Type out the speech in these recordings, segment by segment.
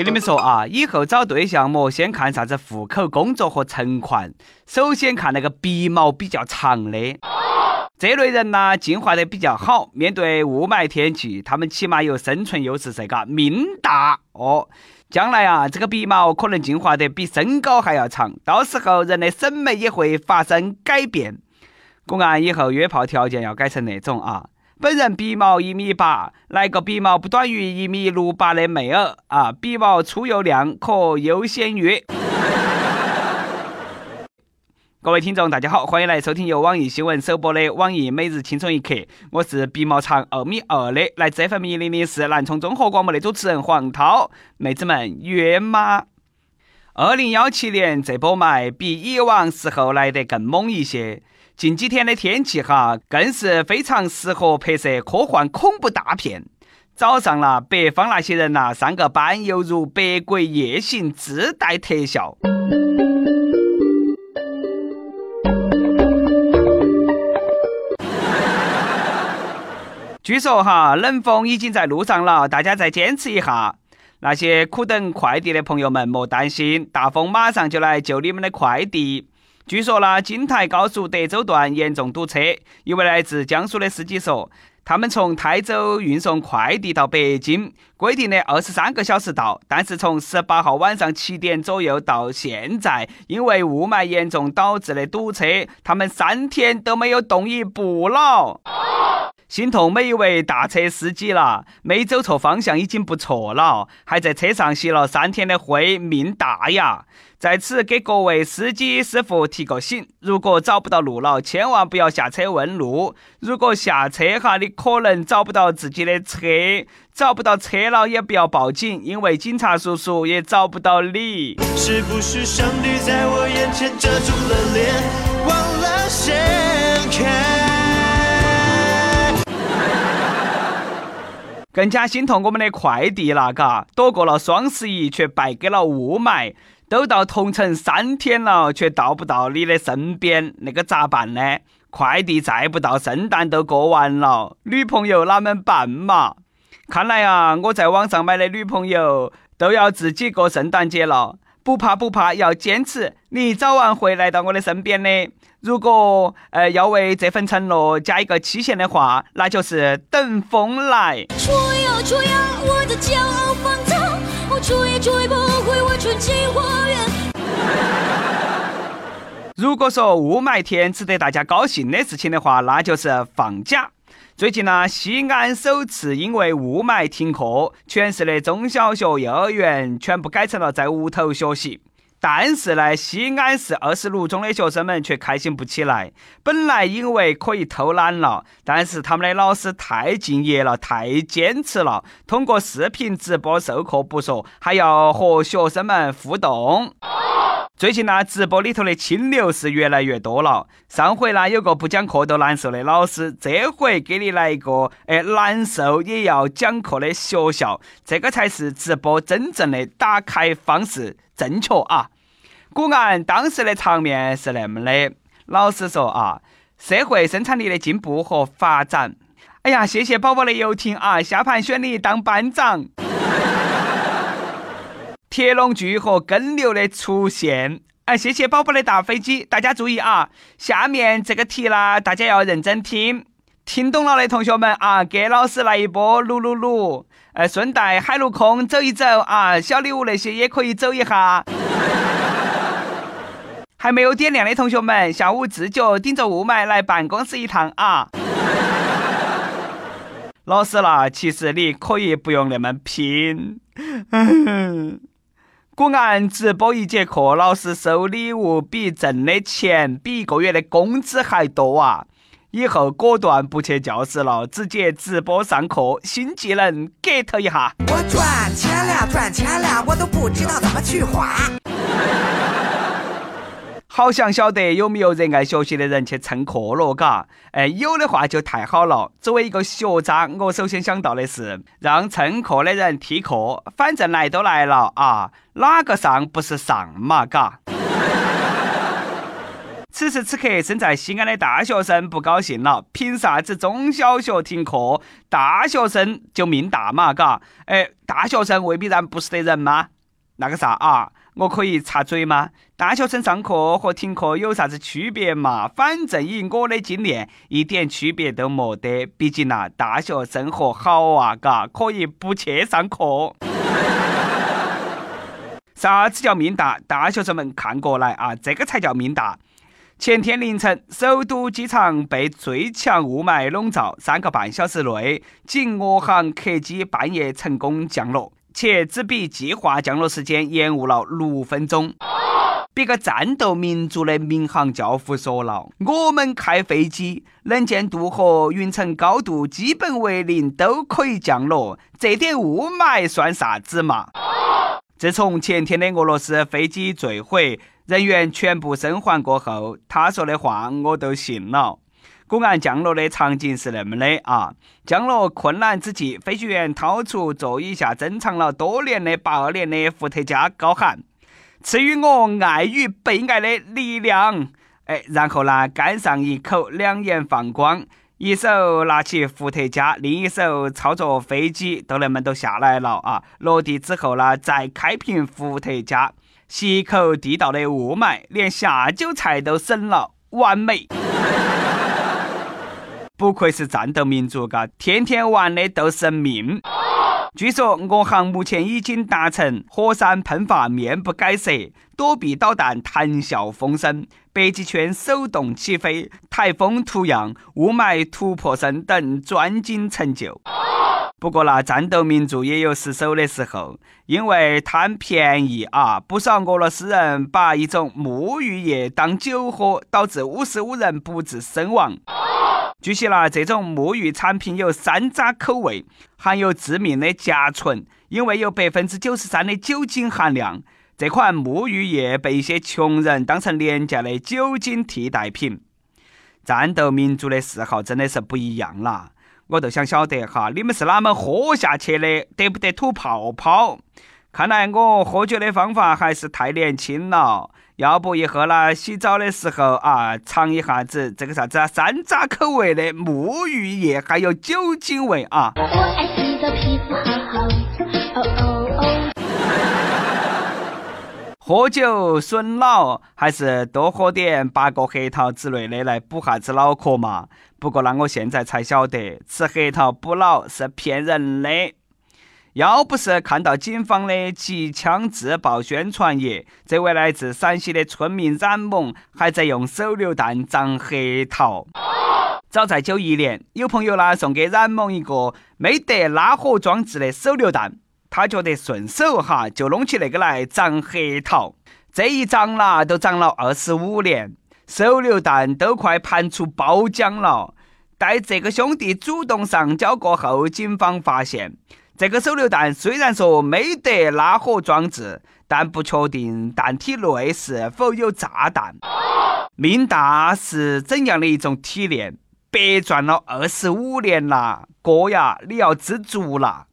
跟你们说啊，以后找对象莫先看啥子户口、工作和存款，首先看那个鼻毛比较长的。这类人呢，进化得比较好，面对雾霾天气，他们起码有生存优势，这个命大哦。将来啊，这个鼻毛可能进化得比身高还要长，到时候人的审美也会发生改变。公安以后约炮条件要改成那种啊，本人鼻毛一米八，来个鼻毛不短于一米六八的妹儿啊，鼻毛粗又亮，可优先约。各位听众，大家好，欢迎来收听由网易新闻首播的网易每日轻松一刻。我是鼻毛长二米二的，来自 FM 一零零四南充综合广播的主持人黄涛。妹子们约吗？二零幺七年这波霾比以往时候来得更猛一些。近几天的天气哈，更是非常适合拍摄科幻恐怖大片。早上啦，北方那些人呐，上个班犹如《百鬼夜行》自带特效。据说哈，冷风已经在路上了，大家再坚持一下。那些苦等快递的朋友们莫担心，大风马上就来救你们的快递。据说呢，京台高速德州段严重堵车。一位来自江苏的司机说，他们从台州运送快递到北京，规定的二十三个小时到，但是从十八号晚上七点左右到现在，因为雾霾严重导致的堵车，他们三天都没有动一步了。心痛每一位大车司机了，没走错方向已经不错了，还在车上吸了三天的灰，命大呀！在此给各位司机师傅提个醒：如果找不到路了，千万不要下车问路。如果下车哈，你可能找不到自己的车，找不到车了也不要报警，因为警察叔叔也找不到你。是不是上帝在我眼前遮住了脸，更加心痛我们的快递了，嘎，躲过了双十一，却败给了雾霾。都到同城三天了，却到不到你的身边，那个咋办呢？快递再不到，圣诞都过完了，女朋友哪们办嘛？看来啊，我在网上买的女朋友都要自己过圣诞节了。不怕不怕，要坚持，你早晚会来到我的身边的。如果呃要为这份承诺加一个期限的话，那就是等风来。吹呀吹呀，我的骄傲放纵，吹也吹不回我纯净花园。如果说雾霾天值得大家高兴的事情的话，那就是放假。最近呢，西安首次因为雾霾停课，全市的中小学、幼儿园全部改成了在屋头学习。但是呢，西安市二十六中的学生们却开心不起来。本来因为可以偷懒了，但是他们的老师太敬业了，太坚持了，通过视频直播授课不说，还要和学生们互动。最近呢，直播里头的清流是越来越多了。上回呢，有个不讲课都难受的老师，这回给你来一个，哎，难受也要讲课的学校，这个才是直播真正的打开方式。正确啊！古安当时的场面是那么的，老实说啊，社会生产力的进步和发展。哎呀，谢谢宝宝的游艇啊，下盘选你当班长。铁笼句和耕牛的出现。哎，谢谢宝宝的大飞机，大家注意啊，下面这个题啦，大家要认真听。听懂了的同学们啊，给老师来一波六六六！呃，顺带海陆空走一走啊，小礼物那些也可以走一下。还没有点亮的同学们，下午自觉顶着雾霾来办公室一趟啊！老师啦，其实你可以不用那么拼。果然，直播一节课，老师收礼物比挣的钱比一个月的工资还多啊！以后果断不去教室了，直接直播上课，新技能 get 一下。我赚钱了，赚钱了，我都不知道怎么去花。好想晓得有没有热爱学习的人去蹭课了，嘎？哎，有的话就太好了。作为一个学渣，我首先想到的是让蹭课的人替课，反正来都来了啊，哪个上不是上嘛，嘎？此时此刻，身在西安的大学生不高兴了。凭啥子中小学停课，大学生就命大嘛？嘎，哎，大学生未必然不是的人吗？那个啥啊，我可以插嘴吗？大学生上课和停课有啥子区别嘛？反正以我的经验，一点区别都没得。毕竟呐，大学生活好啊，嘎，可以不去上课。啥子叫命大？大学生们看过来啊，这个才叫命大。前天凌晨，首都机场被最强雾霾笼罩，三个半小时内，仅俄航客机半夜成功降落，且只比计划降落时间延误了六分钟。别个战斗民族的民航教父说了：“我们开飞机，能见度和云层高度基本为零，都可以降落，这点雾霾算啥子嘛？”自从前天的俄罗斯飞机坠毁。人员全部生还过后，他说的话我都信了。果然降落的场景是那么的啊！降落困难之际，飞行员掏出座椅下珍藏了多年的八二年的伏特加，高喊：“赐予我爱与被爱的力量！”哎，然后呢，干上一口，两眼放光，一手拿起伏特加，另一手操作飞机，都那么都下来了啊！落地之后呢，再开瓶伏特加。吸一口地道的雾霾，连下酒菜都省了，完美！不愧是战斗民族，嘎，天天玩的都是命。据说我航目前已经达成火山喷发面不改色，躲避导弹谈笑风生，北极圈手动起飞，台风图样，雾霾突破声等专精成就。不过那战斗民族也有失手的时候，因为贪便宜啊，不少俄罗斯人把一种沐浴液当酒喝，导致五十五人不治身亡。据悉啦，这种沐浴产品有山楂口味，含有致命的甲醇，因为有百分之九十三的酒精含量。这款沐浴液被一些穷人当成廉价的酒精替代品。战斗民族的嗜好真的是不一样啦。我都想晓得哈，你们是哪么喝下去的？得不得吐泡泡？看来我喝酒的方法还是太年轻了。要不一会儿呢，洗澡的时候啊，尝一下子这个啥子啊，山楂口味的沐浴液，还有酒精味啊。我爱洗澡皮肤好好。哦哦喝酒损脑，还是多喝点八个核桃之类的来补下子脑壳嘛。不过呢，我现在才晓得，吃核桃补脑是骗人的。要不是看到警方的机枪自爆宣传页，这位来自陕西的村民冉某还在用手榴弹长核桃。早在九一年，有朋友呢送给冉某一个没得拉火装置的手榴弹。他觉得顺手哈，就弄起那个来长核桃。这一长啦，都长了二十五年，手榴弹都快盘出包浆了。待这个兄弟主动上交过后，警方发现这个手榴弹虽然说没得拉火装置，但不确定弹体内是否有炸弹。命大是怎样的一种体验？白赚了二十五年啦，哥呀，你要知足了。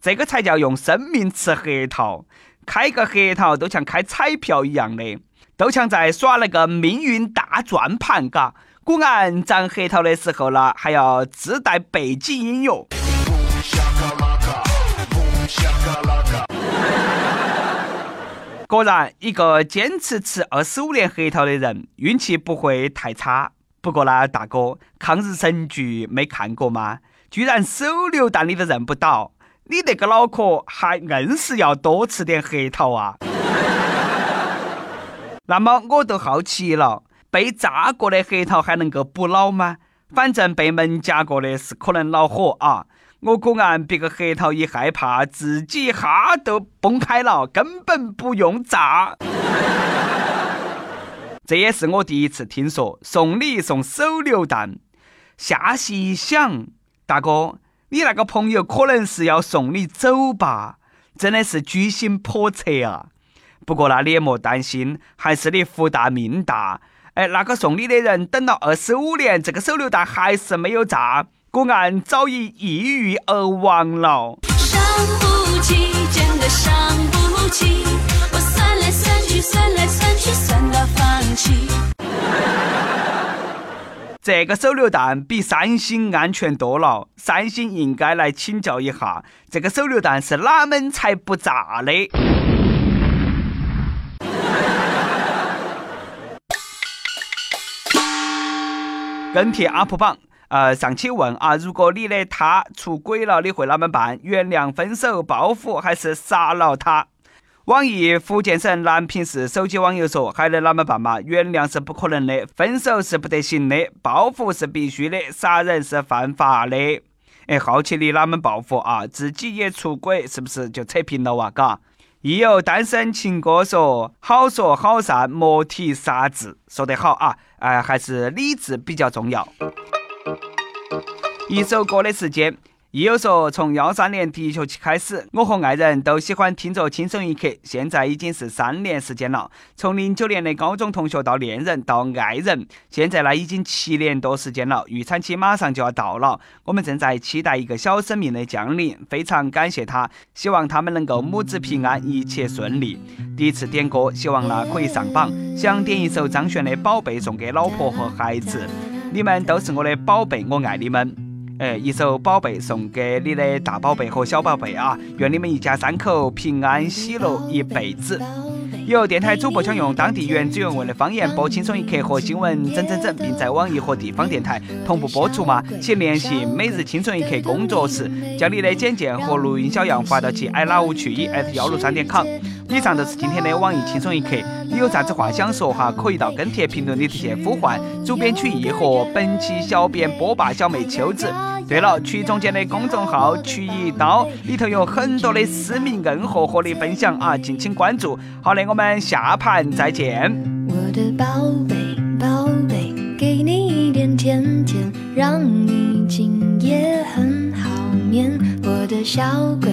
这个才叫用生命吃核桃，开个核桃都像开彩票一样的，都像在耍那个命运大转盘，嘎。果然长核桃的时候呢，还要自带背景音乐。果然，一个坚持吃二十五年核桃的人，运气不会太差。不过呢，大哥，抗日神剧没看过吗？居然手榴弹你都认不到。你那个脑壳还硬是要多吃点核桃啊？那么我都好奇了，被炸过的核桃还能够补脑吗？反正被门夹过的是可能恼火啊！我果然别个核桃一害怕，自己哈都崩开了，根本不用炸。这也是我第一次听说送礼送手榴弹。下细一想，大哥。你那个朋友可能是要送你走吧？真的是居心叵测啊！不过那你也莫担心，还是你福大命大。哎，那个送你的人等了二十五年，这个手榴弹还是没有炸，果然早已抑郁而亡了。伤不起，真的伤不起，我算来算去，算来算去，算到放弃。这个手榴弹比三星安全多了，三星应该来请教一下，这个手榴弹是哪门才不炸的？跟帖 UP 榜，呃，上期问啊，如果你的他出轨了，你会啷么办？原谅、分手、报复，还是杀了他？网易福建省南平市手机网友说：“还能啷么办嘛？原谅是不可能的，分手是不得行的，报复是必须的，杀人是犯法的。”哎，好奇你啷么报复啊？自己也出轨，是不是就扯平了哇？嘎？亦有单身情歌说：“好说好散，莫提杀字。”说得好啊！哎，还是理智比较重要。一首歌的时间。亦有说，从幺三年第一学期开始，我和爱人都喜欢听着《轻松一刻》，现在已经是三年时间了。从零九年的高中同学到恋人到爱人，现在呢已经七年多时间了，预产期马上就要到了，我们正在期待一个小生命的降临，非常感谢他，希望他们能够母子平安，一切顺利。第一次点歌，希望呢可以上榜，想点一首张悬的《宝贝》送给老婆和孩子，你们都是我的宝贝，我爱你们。哎，一首宝贝送给你的大宝贝和小宝贝啊！愿你们一家三口平安喜乐一辈子。有电台主播想用当地原汁原味的方言播《轻松一刻》和新闻整整整，并在网易和地方电台同步播出吗？请联系每日轻松一刻工作室，将你的简介和录音小样发到其 i love 去一幺六三点 com。以上就是今天的网易轻松一刻，你有啥子话想说哈？可以到跟帖评论里直接呼唤主编曲艺和本期小编波霸小妹秋子。对了，曲中间的公众号曲一刀里头有很多的私密硬货和你分享啊，敬请关注。好的，我们下盘再见。我的宝贝宝贝，给你一点甜甜，让你今夜很好眠。我的小鬼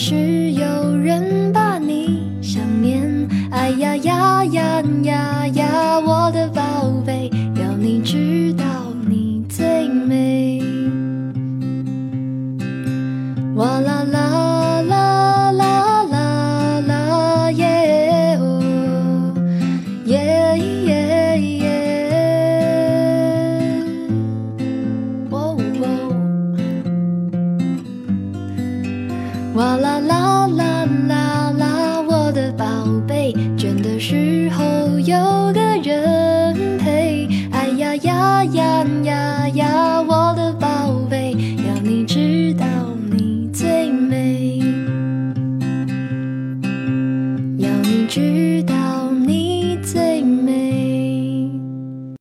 是有人把你想念，哎呀呀呀哇啦啦啦啦啦，我的宝贝，倦的时候有个人陪。哎呀呀呀呀呀，我